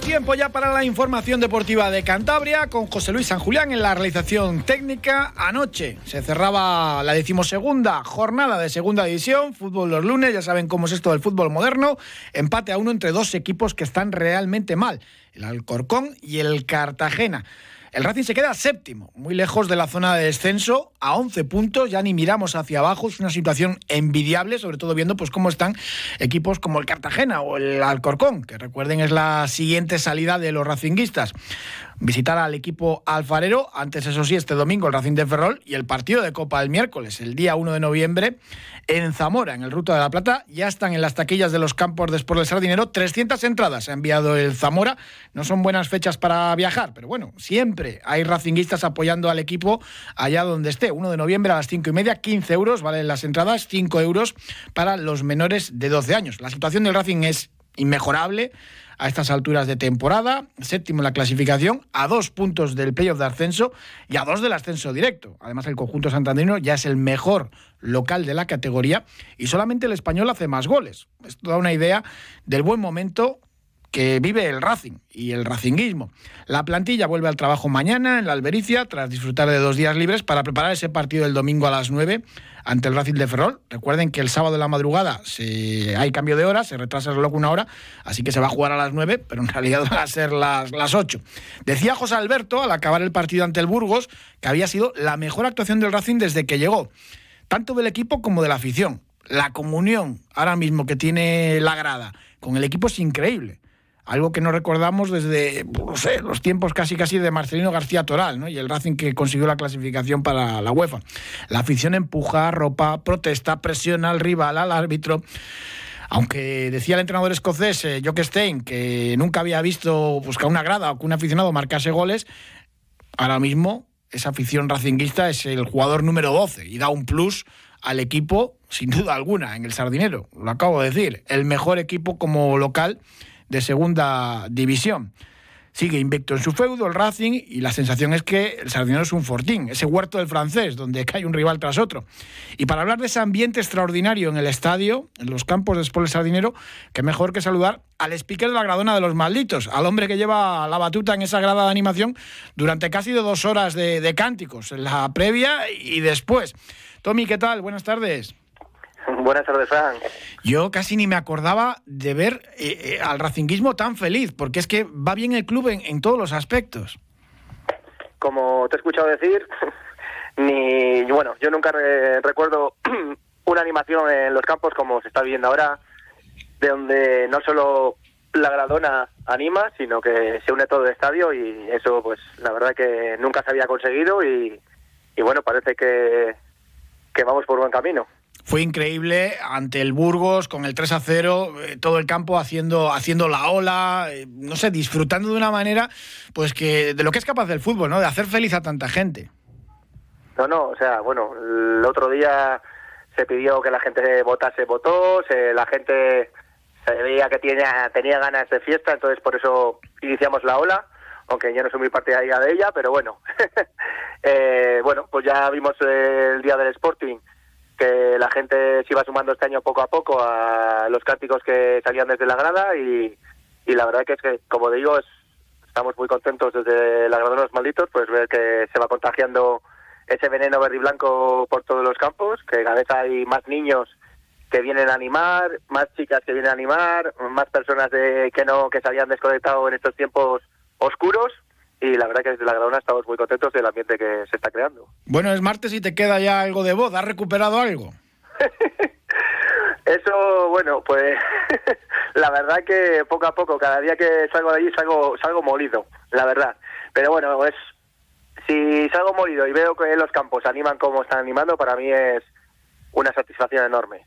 Tiempo ya para la información deportiva de Cantabria con José Luis San Julián en la realización técnica. Anoche se cerraba la decimosegunda jornada de segunda división, fútbol los lunes, ya saben cómo es esto del fútbol moderno, empate a uno entre dos equipos que están realmente mal, el Alcorcón y el Cartagena. El Racing se queda séptimo, muy lejos de la zona de descenso, a 11 puntos, ya ni miramos hacia abajo, es una situación envidiable, sobre todo viendo pues cómo están equipos como el Cartagena o el Alcorcón, que recuerden es la siguiente salida de los racinguistas visitar al equipo alfarero. Antes, eso sí, este domingo el Racing de Ferrol y el partido de Copa el miércoles, el día 1 de noviembre, en Zamora, en el Ruta de la Plata. Ya están en las taquillas de los campos de Sport del Sardinero 300 entradas. Ha enviado el Zamora. No son buenas fechas para viajar, pero bueno, siempre hay racinguistas apoyando al equipo allá donde esté. 1 de noviembre a las 5 y media, 15 euros valen las entradas, 5 euros para los menores de 12 años. La situación del Racing es inmejorable a estas alturas de temporada, séptimo en la clasificación, a dos puntos del playoff de ascenso y a dos del ascenso directo. Además, el conjunto santanderino ya es el mejor local de la categoría y solamente el español hace más goles. Esto da una idea del buen momento que vive el Racing y el Racinguismo. La plantilla vuelve al trabajo mañana en la Albericia tras disfrutar de dos días libres para preparar ese partido del domingo a las 9 ante el Racing de Ferrol. Recuerden que el sábado de la madrugada se... hay cambio de hora, se retrasa el reloj una hora, así que se va a jugar a las 9, pero en realidad van a ser las, las 8. Decía José Alberto al acabar el partido ante el Burgos que había sido la mejor actuación del Racing desde que llegó, tanto del equipo como de la afición. La comunión ahora mismo que tiene la grada con el equipo es increíble algo que no recordamos desde los tiempos casi casi de Marcelino García Toral ¿no? y el Racing que consiguió la clasificación para la UEFA. La afición empuja, ropa, protesta, presiona al rival, al árbitro. Aunque decía el entrenador escocés, eh, Jock Stein, que nunca había visto pues, que una grada o que un aficionado marcase goles, ahora mismo esa afición racinguista es el jugador número 12 y da un plus al equipo, sin duda alguna, en el Sardinero. Lo acabo de decir, el mejor equipo como local de segunda división. Sigue invicto en su feudo el Racing y la sensación es que el Sardinero es un fortín, ese huerto del francés, donde cae un rival tras otro. Y para hablar de ese ambiente extraordinario en el estadio, en los campos de Sport Sardinero, qué mejor que saludar al speaker de la gradona de los malditos, al hombre que lleva la batuta en esa grada de animación durante casi dos horas de, de cánticos, en la previa y después. Tommy, ¿qué tal? Buenas tardes. Buenas tardes, Frank. Yo casi ni me acordaba de ver eh, eh, al racinguismo tan feliz, porque es que va bien el club en, en todos los aspectos. Como te he escuchado decir, ni bueno, yo nunca re- recuerdo una animación en los campos como se está viviendo ahora, de donde no solo la gradona anima, sino que se une todo el estadio y eso, pues, la verdad que nunca se había conseguido y, y bueno, parece que, que vamos por buen camino. Fue increíble ante el Burgos con el 3 a 0, eh, todo el campo haciendo, haciendo la ola, eh, no sé, disfrutando de una manera, pues que de lo que es capaz del fútbol, ¿no? De hacer feliz a tanta gente. No, no, o sea, bueno, el otro día se pidió que la gente votase, votó, se, la gente se veía que tenía, tenía ganas de fiesta, entonces por eso iniciamos la ola, aunque yo no soy muy partidaria de ella, pero bueno. Eh, bueno, pues ya vimos el día del Sporting que la gente se iba sumando este año poco a poco a los cánticos que salían desde la grada y, la verdad que es que, como digo, es, estamos muy contentos desde la grada de los malditos, pues ver que se va contagiando ese veneno verde y blanco por todos los campos, que cada vez hay más niños que vienen a animar, más chicas que vienen a animar, más personas de, que no que se habían desconectado en estos tiempos oscuros y la verdad que desde la Gradona estamos muy contentos del ambiente que se está creando. Bueno, es martes y te queda ya algo de voz, ¿has recuperado algo? Eso, bueno, pues la verdad que poco a poco, cada día que salgo de allí salgo, salgo molido, la verdad. Pero bueno, es si salgo molido y veo que los campos animan como están animando, para mí es una satisfacción enorme.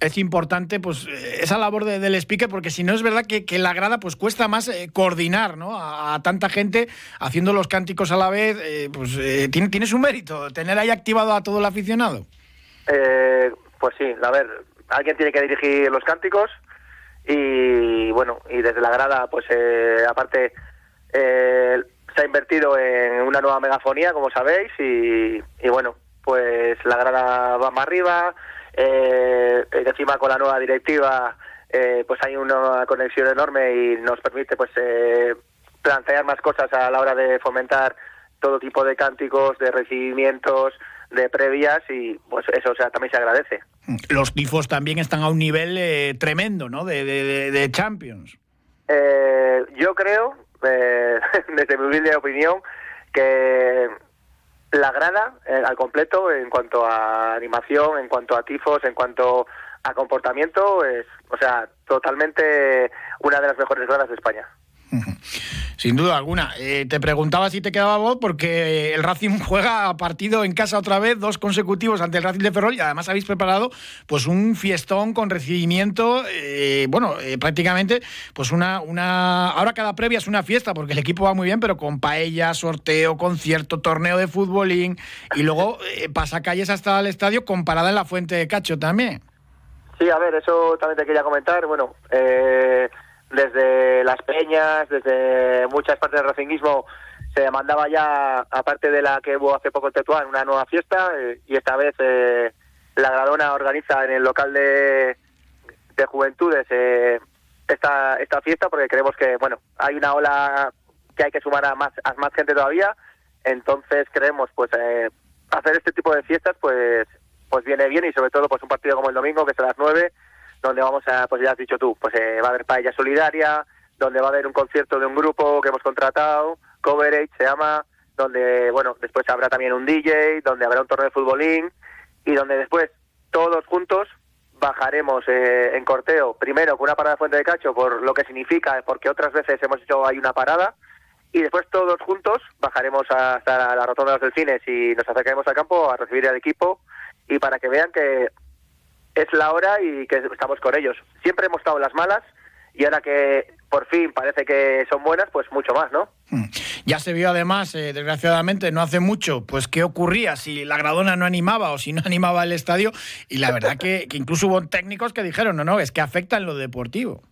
Es importante pues eh, esa labor de- del speaker porque si no es verdad que, que la grada pues cuesta más eh, coordinar ¿no? a, tanta gente haciendo los cánticos a la vez eh, pues eh, tiene, tiene su mérito tener ahí activado a todo el aficionado Eh, pues sí, a ver, alguien tiene que dirigir los cánticos y bueno, y desde la grada, pues aparte, se ha invertido en una nueva megafonía, como sabéis, y, bueno, pues la grada va más arriba, eh, encima con la nueva directiva eh, pues hay una conexión enorme y nos permite pues eh, plantear más cosas a la hora de fomentar todo tipo de cánticos, de recibimientos, de previas y pues eso o sea, también se agradece. Los tifos también están a un nivel eh, tremendo, ¿no? De, de, Champions. Eh, yo creo, eh, desde mi humilde opinión, que la grada al completo en cuanto a animación, en cuanto a tifos, en cuanto a comportamiento, es, o sea, totalmente una de las mejores gradas de España. Sin duda alguna. Eh, te preguntaba si te quedaba voz porque el Racing juega partido en casa otra vez, dos consecutivos ante el Racing de Ferrol y además habéis preparado pues un fiestón con recibimiento, eh, bueno, eh, prácticamente pues una, una... Ahora cada previa es una fiesta porque el equipo va muy bien, pero con paella, sorteo, concierto, torneo de futbolín y luego pasa calles hasta el estadio comparada en la Fuente de Cacho también. Sí, a ver, eso también te quería comentar. Bueno, eh desde las peñas, desde muchas partes del racinguismo se demandaba ya, aparte de la que hubo hace poco en Tetuán, una nueva fiesta eh, y esta vez eh, la Gradona organiza en el local de, de juventudes eh, esta, esta fiesta porque creemos que, bueno, hay una ola que hay que sumar a más, a más gente todavía, entonces creemos pues hacer este tipo de fiestas pues pues viene bien y sobre todo pues un partido como el domingo que es a las nueve donde vamos a, pues ya has dicho tú, pues eh, va a haber paella solidaria, donde va a haber un concierto de un grupo que hemos contratado, Coverage se llama, donde, bueno, después habrá también un DJ, donde habrá un torneo de futbolín y donde después todos juntos bajaremos eh, en corteo, primero con una parada de Fuente de Cacho, por lo que significa, porque otras veces hemos hecho ahí una parada, y después todos juntos bajaremos hasta la rotonda de los delfines y nos acercaremos al campo a recibir al equipo y para que vean que es la hora y que estamos con ellos. Siempre hemos estado en las malas y ahora que por fin parece que son buenas, pues mucho más, ¿no? Hmm. Ya se vio además, eh, desgraciadamente, no hace mucho, pues qué ocurría si la Gradona no animaba o si no animaba el estadio y la verdad que, incluso hubo técnicos que dijeron, no, no, es que afecta en lo deportivo.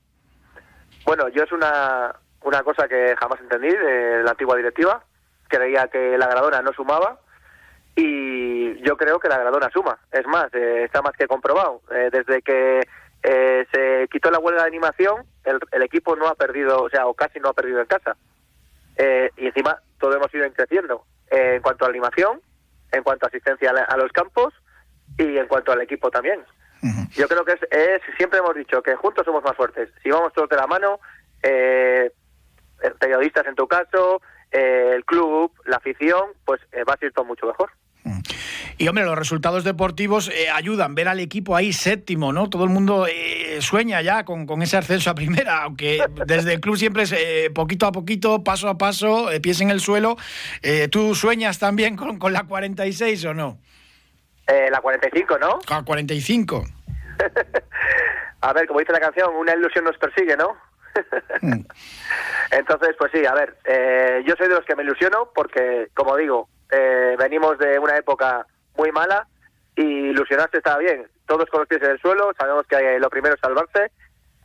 Bueno, yo es una, una cosa que jamás entendí de la antigua directiva, creía que la Gradona no sumaba y yo creo que la Gradona suma. Es más, eh, está más que comprobado. Eh, desde que eh, se quitó la huelga de animación, el, equipo no ha perdido, o sea, o casi no ha perdido en casa. y encima todo hemos ido creciendo en cuanto a animación, en cuanto a asistencia a, los campos y en cuanto al equipo también. Yo creo que es, siempre hemos dicho que juntos somos más fuertes. Si vamos todos de la mano, periodistas en tu caso, el club, la afición, pues va a ser todo mucho mejor. Y hombre, los resultados deportivos eh, ayudan, ver al equipo ahí séptimo, ¿no? Todo el mundo eh, sueña ya con, ese ascenso a primera, aunque desde el club siempre es eh, poquito a poquito, paso a paso, pies en el suelo. ¿Tú sueñas también con, con, la 46 o no? la 45, ¿no? La 45. a ver, como dice la canción, una ilusión nos persigue, ¿no? Mm. Entonces, pues sí, a ver, yo soy de los que me ilusiono porque, como digo, venimos de una época muy mala y ilusionarse está bien. Todos con los pies en el suelo, sabemos que lo primero es salvarse,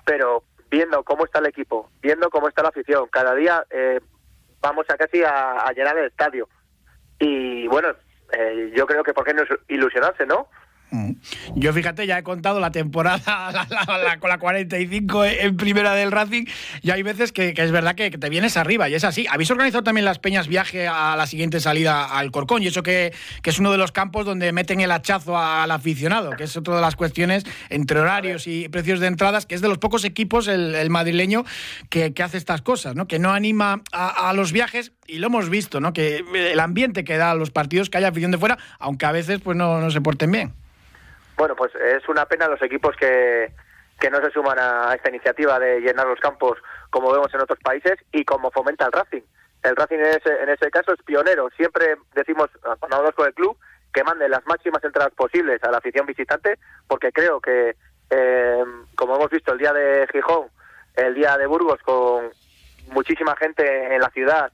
pero viendo cómo está el equipo, viendo cómo está la afición, cada día eh, vamos a casi a, llenar el estadio. Y bueno, eh, yo creo que por qué no ilusionarse, ¿no? Mm. Yo fíjate, ya he contado la temporada con la 45 en primera del Racing y hay veces que, es verdad que, te vienes arriba y es así. Habéis organizado también las peñas viaje a la siguiente salida al Corcón y eso que, es uno de los campos donde meten el hachazo al aficionado, que es otra de las cuestiones entre horarios y precios de entradas, que es de los pocos equipos el, madrileño que, hace estas cosas, ¿no? que no anima a, los viajes y lo hemos visto, ¿no? que el ambiente que da a los partidos, que haya afición de fuera, aunque a veces pues no, no se porten bien. Bueno, pues es una pena los equipos que, que no se suman a esta iniciativa de llenar los campos como vemos en otros países y como fomenta el Racing. El Racing en ese, en ese caso es pionero. Siempre decimos, cuando hablamos con el club, que mande las máximas entradas posibles a la afición visitante, porque creo que, eh, como hemos visto el día de Gijón, el día de Burgos, con muchísima gente en la ciudad,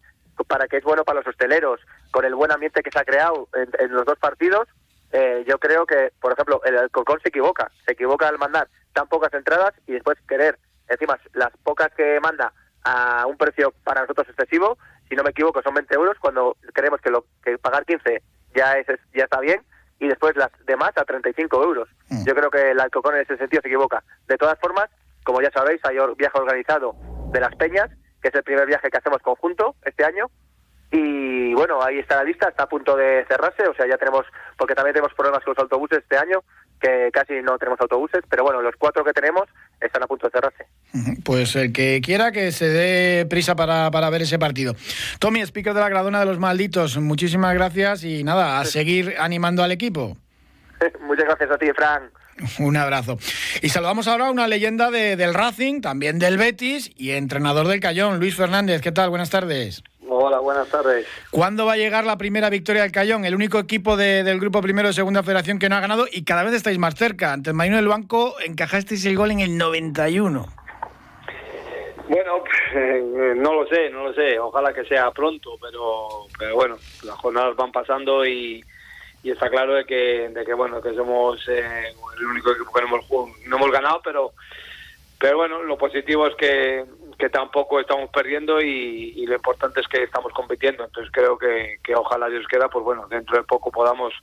para que es bueno para los hosteleros, con el buen ambiente que se ha creado en los dos partidos, eh, yo creo que, por ejemplo, el Alcorcón se equivoca, se equivoca al mandar tan pocas entradas y después querer, encima, las pocas que manda a un precio para nosotros excesivo, si no me equivoco, son 20 euros, cuando creemos que, lo, que pagar 15 ya, es, ya está bien, y después las demás a 35 euros. Mm. Yo creo que el Alcocón en ese sentido se equivoca. De todas formas, como ya sabéis, hay viaje organizado de las Peñas, que es el primer viaje que hacemos conjunto este año, y bueno, ahí está la lista, está a punto de cerrarse, o sea, ya tenemos, porque también tenemos problemas con los autobuses este año, que casi no tenemos autobuses, pero bueno, los cuatro que tenemos están a punto de cerrarse. Pues el que quiera que se dé prisa para, para ver ese partido. Tommy, speaker de la Gradona de los Malditos, muchísimas gracias y nada, a seguir animando al equipo. Muchas gracias a ti, Fran. Un abrazo. Y saludamos ahora a una leyenda de, del Racing, también del Betis y entrenador del Cayón, Luis Fernández. ¿Qué tal? Buenas tardes. Hola, buenas tardes. ¿Cuándo va a llegar la primera victoria del Cayón? El único equipo del grupo primero de Segunda Federación que no ha ganado y cada vez estáis más cerca. Ante el Marino del Banco encajasteis el gol en el 91. Bueno, eh, no lo sé, no lo sé. Ojalá que sea pronto, pero, pero bueno, las jornadas van pasando y, está claro de que, de que bueno, que somos eh, el único equipo que no hemos, no hemos ganado, pero pero bueno, lo positivo es que, que tampoco estamos perdiendo y, lo importante es que estamos compitiendo. Entonces creo que, que ojalá Dios quiera, pues bueno, dentro de poco podamos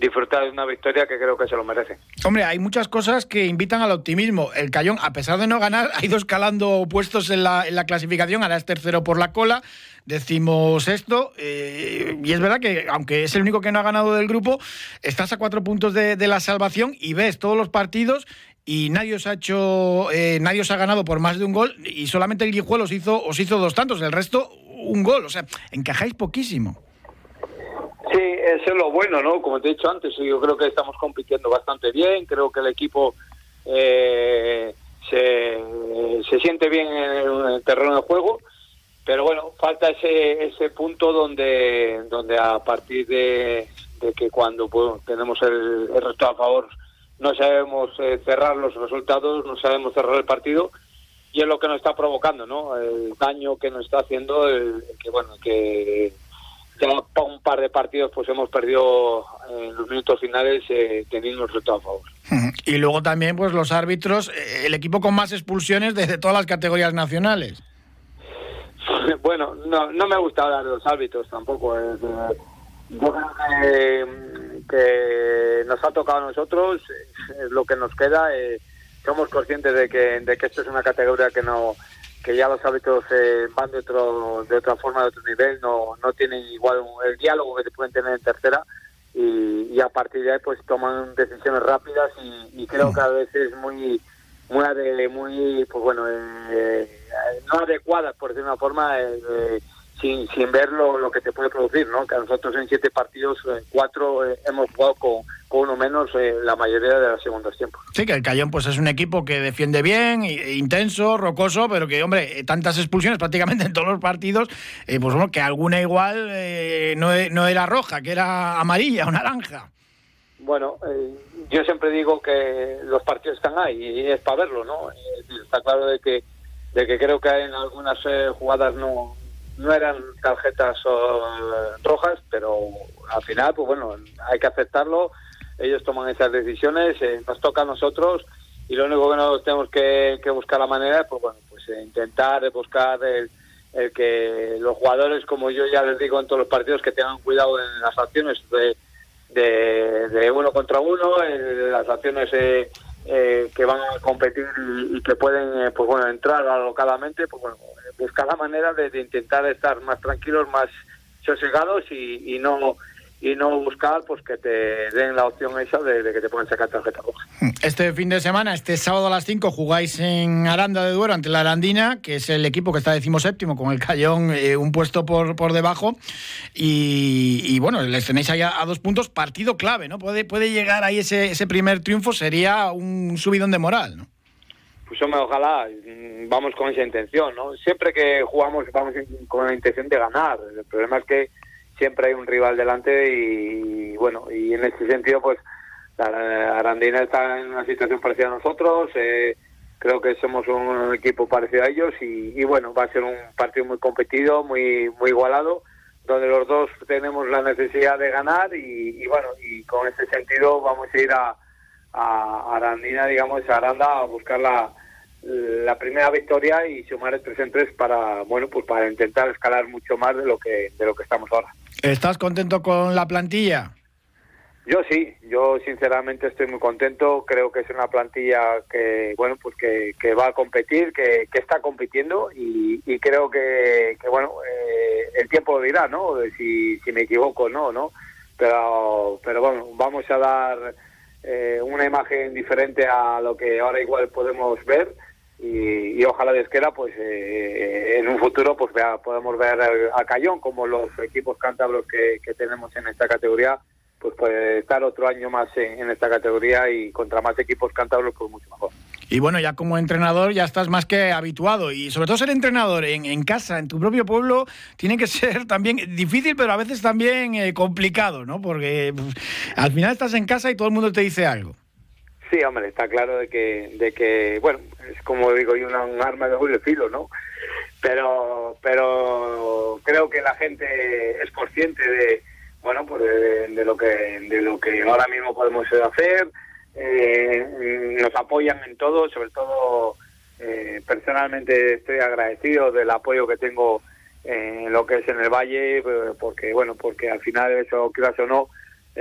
disfrutar de una victoria que creo que se lo merece. Hombre, hay muchas cosas que invitan al optimismo. El Cayón, a pesar de no ganar, ha ido escalando puestos en la, en la clasificación, ahora es tercero por la cola, decimos esto, eh, y es verdad que aunque es el único que no ha ganado del grupo, estás a cuatro puntos de, de la salvación y ves todos los partidos y nadie os ha hecho, eh, nadie os ha ganado por más de un gol y solamente el Guijuelo os hizo, os hizo dos tantos, el resto un gol, o sea, encajáis poquísimo. Sí, eso es lo bueno, ¿no? Como te he dicho antes, yo creo que estamos compitiendo bastante bien, creo que el equipo eh, se, se, siente bien en el terreno de juego, pero bueno, falta ese, ese punto donde, donde a partir de, que cuando pues, tenemos el, el resto a favor no sabemos eh, cerrar los resultados, no sabemos cerrar el partido y es lo que nos está provocando, ¿no? El daño que nos está haciendo, el, que bueno, que ya un par de partidos pues hemos perdido en los minutos finales eh, teniendo el resultado a favor. Y luego también pues los árbitros, eh, el equipo con más expulsiones desde todas las categorías nacionales. bueno, no, no me gusta hablar de los árbitros tampoco. Es, yo creo que, nos ha tocado a nosotros, es lo que nos queda. Eh, somos conscientes de que, de que esto es una categoría que no que ya los hábitos eh, van de otro de otra forma de otro nivel no no tienen igual el diálogo que pueden tener en tercera y, a partir de ahí pues toman decisiones rápidas y, creo que a veces muy muy muy pues bueno eh, no adecuadas por decir una forma sin, sin ver lo, que te puede producir, ¿no? Que nosotros en siete partidos, en cuatro eh, hemos jugado con, uno menos eh, la mayoría de los segundos tiempos. Sí, que el Cayón pues es un equipo que defiende bien, intenso, rocoso, pero que, hombre, eh, tantas expulsiones prácticamente en todos los partidos, pues bueno, que alguna igual no, no, era roja, que era amarilla o naranja. Bueno, yo siempre digo que los partidos están ahí y es para verlo, ¿no? está claro de que de que creo que en algunas jugadas no, no eran tarjetas rojas, pero al final, pues bueno, hay que aceptarlo. Ellos toman esas decisiones, eh, nos toca a nosotros y lo único que nos tenemos que, buscar la manera, pues bueno, pues eh, intentar buscar el, que los jugadores, como yo ya les digo en todos los partidos, que tengan cuidado en las acciones de, de, uno contra uno, en las acciones eh, que van a competir y, que pueden, pues bueno, entrar alocadamente, pues bueno, buscar la manera de, intentar estar más tranquilos, más sosegados y, y no y no buscar pues que te den la opción esa de, que te puedan sacar tarjeta roja. Este fin de semana, este sábado a las 5, jugáis en Aranda de Duero ante la Arandina, que es el equipo que está decimoséptimo, con el Cayón eh, un puesto por, por debajo. Y, bueno, les tenéis ahí a, dos puntos, partido clave, ¿no? Puede, puede llegar ahí ese, ese primer triunfo, sería un subidón de moral, ¿no? pues hombre, ojalá vamos con esa intención, ¿no? Siempre que jugamos vamos con la intención de ganar. El problema es que siempre hay un rival delante y, bueno, y en ese sentido, pues Arandina está en una situación parecida a nosotros. Eh, creo que somos un equipo parecido a ellos y, bueno, va a ser un partido muy competido, muy muy igualado, donde los dos tenemos la necesidad de ganar y, y bueno, y con ese sentido vamos a ir a, a Arandina, digamos, a Aranda a buscar la, la primera victoria y sumar el 3 en 3 para, bueno, pues para intentar escalar mucho más de lo que, de lo que estamos ahora. ¿Estás contento con la plantilla? Yo sí, yo sinceramente estoy muy contento. Creo que es una plantilla que, bueno, pues que, va a competir, que, que está compitiendo y, creo que, que bueno, eh, el tiempo dirá, ¿no? Si, si me equivoco, no, ¿no? Pero, pero bueno, vamos a dar eh, una imagen diferente a lo que ahora igual podemos ver y, ojalá de Esquera, pues eh, en un futuro, pues vea, podemos ver a Cayón como los equipos cántabros que, que tenemos en esta categoría pues puede estar otro año más en, esta categoría y contra más equipos cántabros, pues mucho mejor. Y bueno, ya como entrenador ya estás más que habituado y sobre todo ser entrenador en, en casa, en tu propio pueblo, tiene que ser también difícil, pero a veces también eh, complicado, ¿no? Porque al final estás en casa y todo el mundo te dice algo. Sí, hombre, está claro de que, de que bueno, es como digo yo, un arma de doble filo, ¿no? Pero, pero creo que la gente es consciente de, bueno, pues de, lo que de lo que ahora mismo podemos hacer. Eh, nos apoyan en todo, sobre todo eh, personalmente estoy agradecido del apoyo que tengo en lo que es en el valle, porque bueno, porque al final eso quieras o no,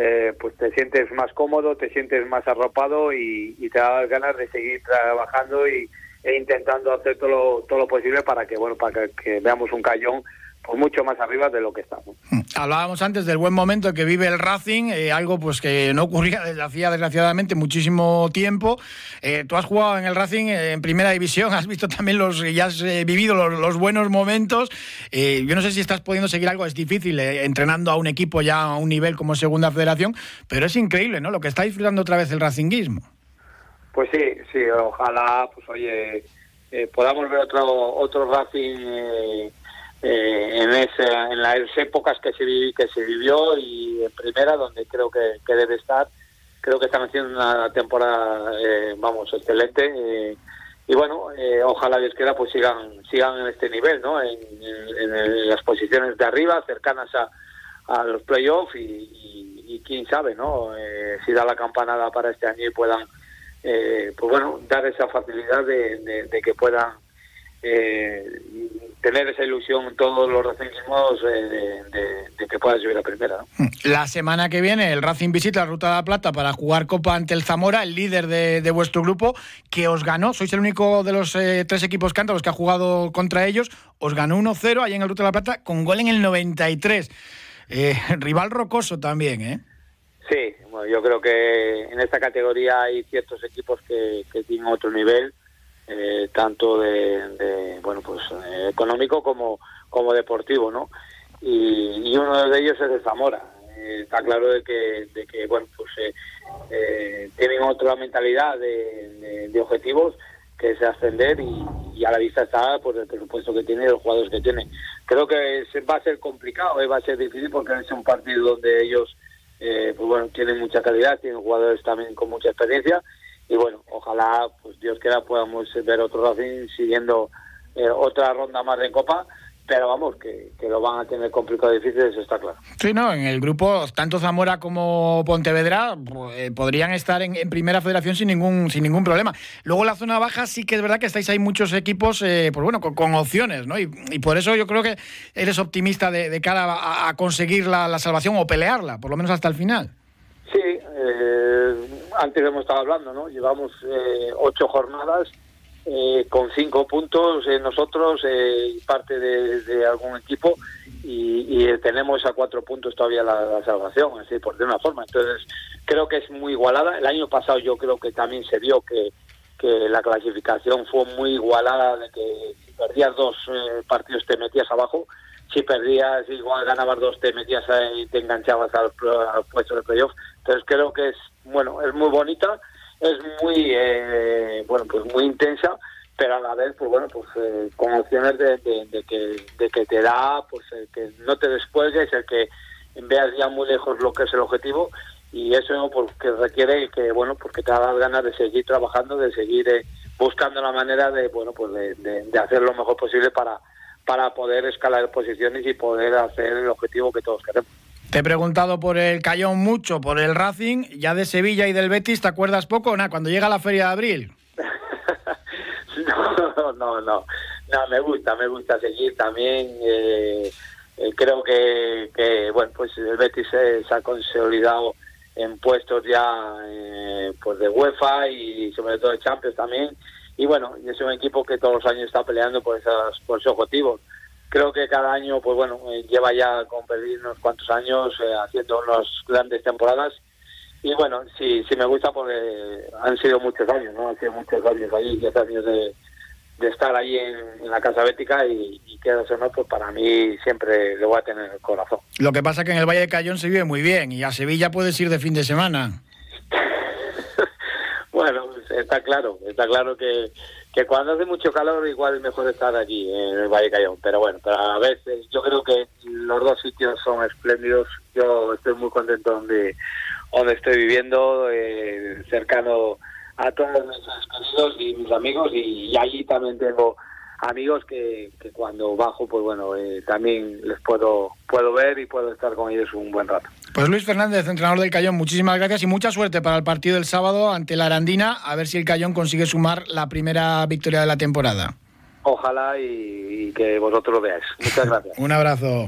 eh, pues te sientes más cómodo, te sientes más arropado y, y te da ganas de seguir trabajando y, e intentando hacer todo lo, todo lo posible para que bueno para que, que veamos un cayón pues mucho más arriba de lo que estamos. Hablábamos antes del buen momento que vive el Racing, eh, algo pues que no ocurría desde hacía desgraciadamente muchísimo tiempo. Eh, tú has jugado en el Racing eh, en primera división, has visto también los, ya has vivido los, los, buenos momentos. Yo no sé si estás pudiendo seguir algo, es difícil entrenando a un equipo ya a un nivel como segunda federación, pero es increíble, ¿no? Lo que está disfrutando otra vez el Racinguismo. Pues sí, sí, ojalá, pues oye, podamos ver otro otro Racing eh, en, esa, en las épocas que se, viví, que se vivió y en primera, donde creo que, debe estar. Creo que están haciendo una temporada, eh, vamos, excelente. Eh, y bueno, eh, ojalá Dios quiera pues sigan sigan en este nivel, ¿no? En, las posiciones de arriba, cercanas a, a los playoffs y, y, quién sabe, ¿no? Eh, si da la campanada para este año y puedan, pues bueno, dar esa facilidad de, de que puedan eh, tener esa ilusión todos los racingismos eh, de, de, de, que pueda subir a primera. ¿no? La semana que viene el Racing visita la Ruta de la Plata para jugar Copa ante el Zamora, el líder de, de vuestro grupo, que os ganó, sois el único de los eh, tres equipos cántabros que ha jugado contra ellos, os ganó 1-0 ahí en el Ruta de la Plata con gol en el 93. Eh, rival rocoso también, ¿eh? Sí, bueno, yo creo que en esta categoría hay ciertos equipos que, que tienen otro nivel eh, tanto de, bueno pues eh, económico como como deportivo no y, uno de ellos es de Zamora. Eh, está claro de que, de que bueno pues eh, eh, tienen otra mentalidad de, objetivos que es ascender y, a la vista está por el presupuesto que tiene y los jugadores que tiene. Creo que va a ser complicado va a ser difícil porque es un partido donde ellos pues bueno tienen mucha calidad tienen jugadores también con mucha experiencia y bueno, ojalá, pues Dios quiera, podamos ver otro Racing siguiendo eh, otra ronda más de Copa, pero vamos, que, que, lo van a tener complicado y difícil, eso está claro. Sí, no, en el grupo, tanto Zamora como Pontevedra eh, podrían estar en, en, primera federación sin ningún sin ningún problema. Luego la zona baja sí que es verdad que estáis ahí muchos equipos, eh, pues bueno, con, con opciones, ¿no? Y, y, por eso yo creo que eres optimista de, de cara a, a conseguir la, la salvación o pelearla, por lo menos hasta el final. Sí, eh, antes hemos estado hablando, ¿no? Llevamos eh, ocho jornadas eh, con cinco puntos eh, nosotros y parte de, algún equipo y, y, tenemos a cuatro puntos todavía la, salvación, así por de una forma. Entonces creo que es muy igualada. El año pasado yo creo que también se vio que, que la clasificación fue muy igualada, de que si perdías dos partidos te metías abajo si perdías, igual ganabas dos, te metías y te enganchabas al, al puesto de playoff. Entonces creo que es, bueno, es muy bonita, es muy, eh, bueno, pues muy intensa, pero a la vez, pues bueno, pues eh, con opciones de, que, de que te da, pues el que no te descuelgues, el que veas ya muy lejos lo que es el objetivo y eso porque requiere que, bueno, porque te da ganas de seguir trabajando, de seguir eh, buscando la manera de, bueno, pues de, de hacer lo mejor posible para para poder escalar posiciones y poder hacer el objetivo que todos queremos. Te he preguntado por el Cayón mucho, por el Racing, ya de Sevilla y del Betis, ¿te acuerdas poco? Nah, cuando llega la feria de abril. años, no, no, no, me gusta, me gusta seguir también. Eh, eh, creo que, bueno, pues el Betis se, ha consolidado en puestos ya eh, pues de UEFA y sobre todo de Champions también. Y bueno, es un equipo que todos los años está peleando por, esas, por esos objetivos. Creo que cada año, pues bueno, eh, lleva ya con pedir unos cuantos años haciendo unas grandes temporadas. Y bueno, sí, sí me gusta porque han sido muchos años, ¿no? Han sido muchos años ahí, 10 años de, estar ahí en, la Casa Bética y, y que eso no, pues para mí siempre lo voy a tener en el corazón. Lo que pasa es que en el Valle de Cayón se vive muy bien y a Sevilla puedes ir de fin de semana. Está claro, está claro que, que cuando hace mucho calor igual es mejor estar aquí en el Valle Cayón, pero bueno, pero a veces yo creo que los dos sitios son espléndidos, yo estoy muy contento donde, donde estoy viviendo, eh, cercano a todos mis queridos y mis amigos y, allí también tengo amigos que, que cuando bajo pues bueno eh, también les puedo puedo ver y puedo estar con ellos un buen rato. Pues Luis Fernández, entrenador del Cayón, muchísimas gracias y mucha suerte para el partido del sábado ante la Arandina, a ver si el Cayón consigue sumar la primera victoria de la temporada. Ojalá y, y que vosotros lo veáis. Muchas gracias. un abrazo.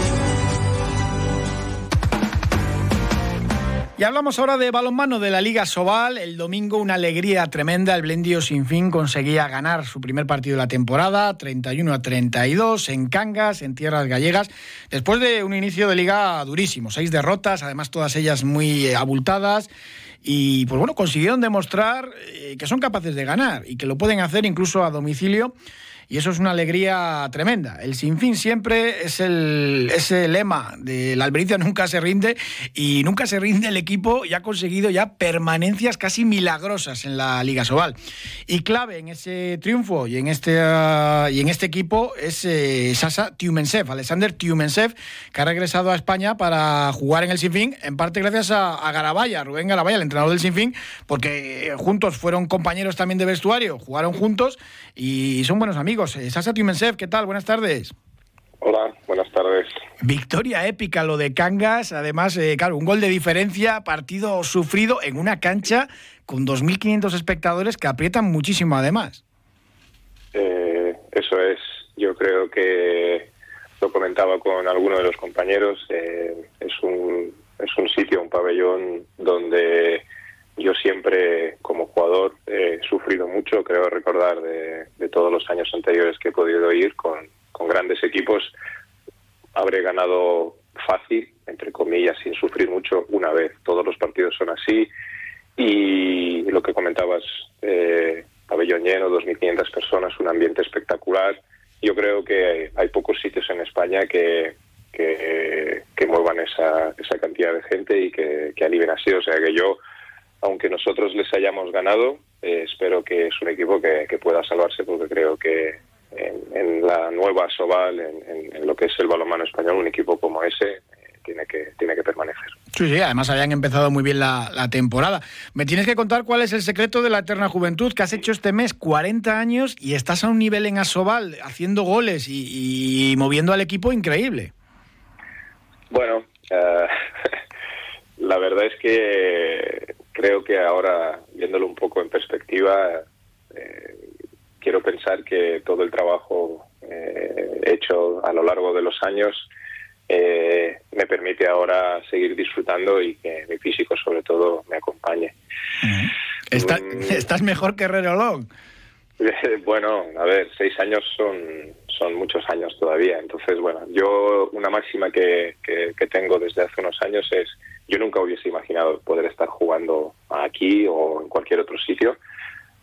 Y hablamos ahora de balonmano de la Liga Sobal. El domingo una alegría tremenda. El Blendio sin fin conseguía ganar su primer partido de la temporada, 31 a 32 en Cangas, en tierras gallegas, después de un inicio de liga durísimo, seis derrotas, además todas ellas muy eh, abultadas. Y pues bueno, consiguieron demostrar eh, que son capaces de ganar y que lo pueden hacer incluso a domicilio y eso es una alegría tremenda. El sinfín siempre es el, ese lema de la Albericia nunca se rinde y nunca se rinde el equipo y ha conseguido ya permanencias casi milagrosas en la Liga Sobal. Y clave en ese triunfo y en este, y en este equipo es eh, Sasa Tiumensev, Alexander Tiumensev, que ha regresado a España para jugar en el sinfín, en parte gracias a, a Garabaya, Rubén Garabaya, el entrenador del sinfín, porque juntos fueron compañeros también de vestuario, jugaron juntos y son buenos amigos. Sasa Tiumensev, ¿qué tal? Buenas tardes. Hola, buenas tardes. Victoria épica lo de Cangas, además, eh, claro, un gol de diferencia, partido sufrido en una cancha con 2.500 espectadores que aprietan muchísimo además. Eh, eso es, yo creo que lo comentaba con alguno de los compañeros, eh, es, un, es un sitio, un pabellón donde yo siempre, como jugador, he sufrido mucho, creo recordar, de, todos los años anteriores que he podido ir con, grandes equipos. Habré ganado fácil, entre comillas, sin sufrir mucho, una vez. Todos los partidos son así. Y lo que comentabas, eh, pabellón lleno, 2.500 personas, un ambiente espectacular. Yo creo que hay pocos sitios en España que, que, muevan esa, esa cantidad de gente y que, animen así. O sea que yo aunque nosotros les hayamos ganado, eh, espero que es un equipo que, pueda salvarse porque creo que en, la nueva Sobal, en, lo que es el balonmano español, un equipo como ese eh, tiene que tiene que permanecer. Sí, sí, además habían empezado muy bien la, temporada. Me tienes que contar cuál es el secreto de la eterna juventud, que has hecho este mes 40 años y estás a un nivel en Asobal, haciendo goles y, moviendo al equipo increíble. Bueno, eh, la verdad es que creo que ahora, viéndolo un poco en perspectiva, eh, quiero pensar que todo el trabajo eh, hecho a lo largo de los años eh, me permite ahora seguir disfrutando y que mi físico sobre todo me acompañe. Mm. ¿Estás mejor que Long? bueno, a ver, seis años son, son muchos años todavía. Entonces, bueno, yo una máxima que, que tengo desde hace unos años es yo nunca hubiese imaginado poder estar jugando aquí o en cualquier otro sitio,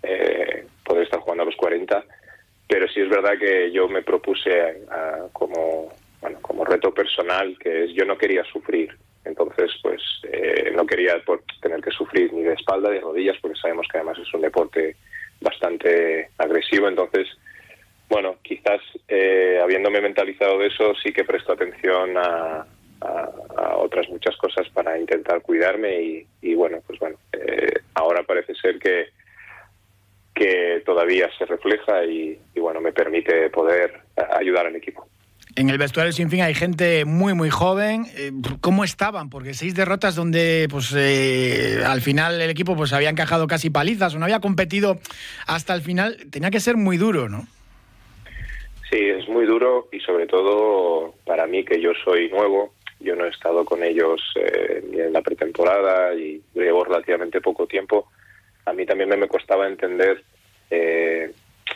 eh, poder estar jugando a los 40, pero sí es verdad que yo me propuse como, bueno, como reto personal que es yo no quería sufrir. Entonces, pues eh, no quería tener que sufrir ni de espalda ni de rodillas, porque sabemos que además es un deporte bastante agresivo. Entonces, bueno, quizás eh, habiéndome mentalizado de eso, sí que presto atención a, a, otras muchas intentar cuidarme y, bueno, pues bueno, eh, ahora parece ser que que todavía se refleja y, bueno, me permite poder ayudar al equipo. En el vestuario sin fin hay gente muy muy joven. Eh, ¿Cómo estaban? Porque seis derrotas donde pues eh, al final el equipo pues había encajado casi palizas o no había competido hasta el final. Tenía que ser muy duro, ¿no? Sí, es muy duro y sobre todo para mí que yo soy nuevo. Yo no he estado con ellos eh, ni en la pretemporada y llevo relativamente poco tiempo a mí también me costaba entender, eh,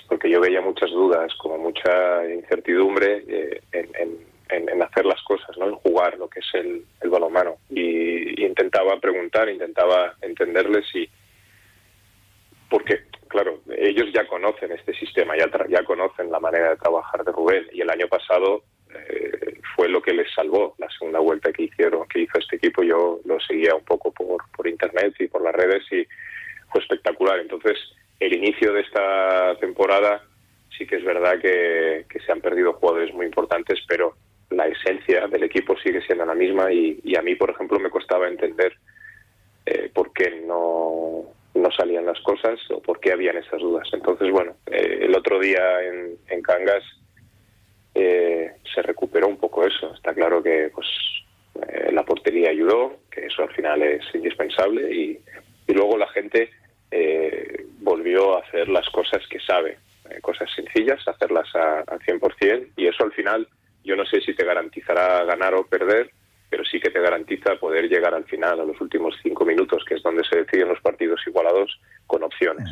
porque yo veía muchas dudas, como mucha incertidumbre eh, en, hacer las cosas, ¿no? en jugar lo que es el, balonmano. Y, intentaba preguntar, intentaba entenderles y. Porque, claro, ellos ya conocen este sistema, ya, ya conocen la manera de trabajar de Rubén. Y el año pasado eh, fue lo que les salvó la segunda vuelta que hicieron, que hizo este equipo. Yo lo seguía un poco por, por internet y por las redes y fue espectacular. Entonces, el inicio de esta temporada sí que es verdad que, se han perdido jugadores muy importantes, pero la esencia del equipo sigue siendo la misma y, a mí, por ejemplo, me costaba entender eh, por qué no, no salían las cosas o por qué habían esas dudas. Entonces, bueno, eh, el otro día en, en Cangas eh, se recuperó un poco eso. Está claro que pues la portería ayudó, que eso al final es y luego la gente eh, volvió a hacer las cosas que sabe, eh, cosas sencillas, hacerlas al 100% y eso al final yo no sé si te garantizará ganar o perder, pero sí que te garantiza poder llegar al final, a los últimos cinco minutos, que es donde se deciden los partidos igualados, con opciones.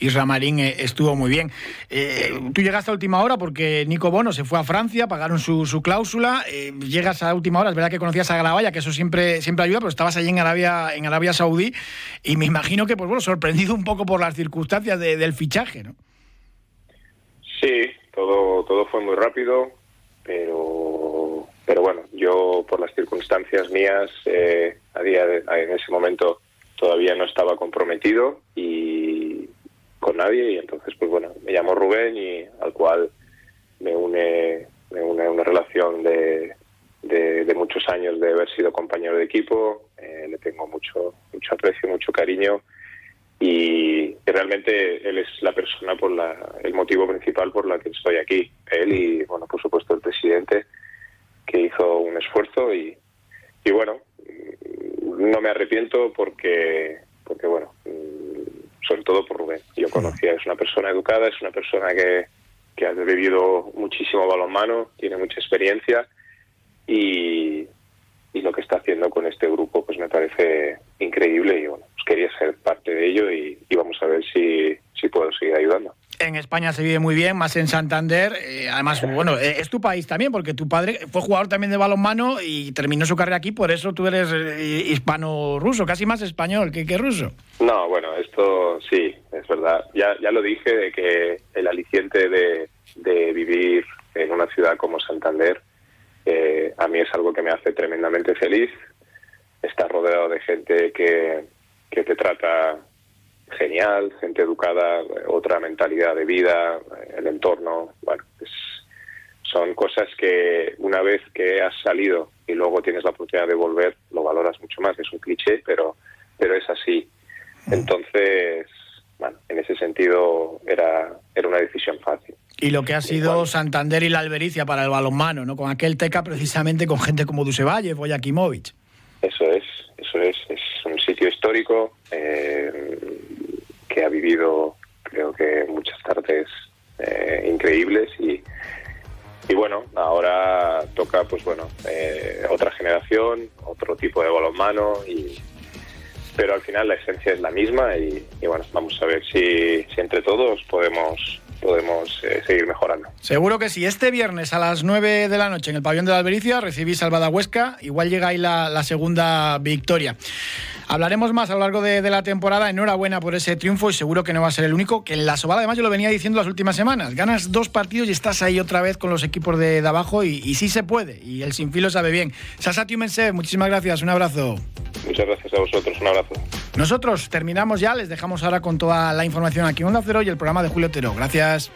Isra Marín eh, estuvo muy bien. Eh, tú llegaste a última hora porque Nico Bono se fue a Francia, pagaron su, cláusula. Eh, llegas a última hora, es verdad que conocías a Garabaya, que eso siempre, siempre ayuda, pero estabas allí en Arabia, en Arabia Saudí y me imagino que, pues bueno, sorprendido un poco por las circunstancias del fichaje, ¿no? Sí, todo, todo fue muy rápido, pero, pero bueno, yo por las circunstancias mías, a día en ese momento todavía no estaba comprometido y con nadie y entonces pues bueno me llamo Rubén y al cual me une me une una relación de, de, muchos años de haber sido compañero de equipo. Eh, le tengo mucho mucho aprecio mucho cariño y, realmente él es la persona por la el motivo principal por la que estoy aquí. Él y bueno por supuesto el presidente que hizo un esfuerzo y, y bueno no me arrepiento porque, porque bueno, mm, sobre todo por Rubén. Yo conocía, es una persona educada, es una persona que, que ha vivido muchísimo balonmano, tiene mucha experiencia y, y lo que está haciendo con este grupo pues me parece increíble y bueno, pues quería ser parte de ello y, y vamos a ver si, si puedo seguir ayudando en España se vive muy bien, más en Santander. Eh, además, bueno, eh, es tu país también, porque tu padre fue jugador también de balonmano y terminó su carrera aquí, por eso tú eres eh, hispano-ruso, casi más español que, ruso. No, bueno, esto sí, es verdad. Ya, ya lo dije, de que el aliciente de, de vivir en una ciudad como Santander, a mí es algo que me hace tremendamente feliz. Estar rodeado de gente que, que te trata genial, gente educada, otra mentalidad de vida, el entorno, bueno, son cosas que una vez que has salido y luego tienes la oportunidad de volver, lo valoras mucho más. Es un cliché, pero, pero es así. Entonces, bueno, en ese sentido era, era una decisión fácil. Y lo que ha sido Santander y la Albericia para el balonmano, ¿no? Con aquel teca precisamente con gente como Dusevalle o Yakimovic. Eso es, eso es. Es un sitio histórico. Eh, que ha vivido creo que muchas tardes eh, increíbles y, y bueno, ahora toca pues bueno eh, otra generación, otro tipo de balonmano y pero al final la esencia es la misma y, bueno, vamos a ver si, si entre todos podemos podemos eh, seguir mejorando. Seguro que sí. Este viernes a las 9 de la noche en el pabellón de la Albericia recibís al Huesca. Igual llega ahí la, la segunda victoria. Hablaremos más a lo largo de, la temporada. Enhorabuena por ese triunfo y seguro que no va a ser el único. Que en la Sobada, además, yo lo venía diciendo las últimas semanas. Ganas dos partidos y estás ahí otra vez con los equipos de, abajo y, sí se puede. Y el sinfilo sabe bien. Sasati Mense, muchísimas gracias. Un abrazo. Muchas gracias a vosotros. Un abrazo. Nosotros terminamos ya. Les dejamos ahora con toda la información aquí en Onda Cero y el programa de Julio Otero. Gracias.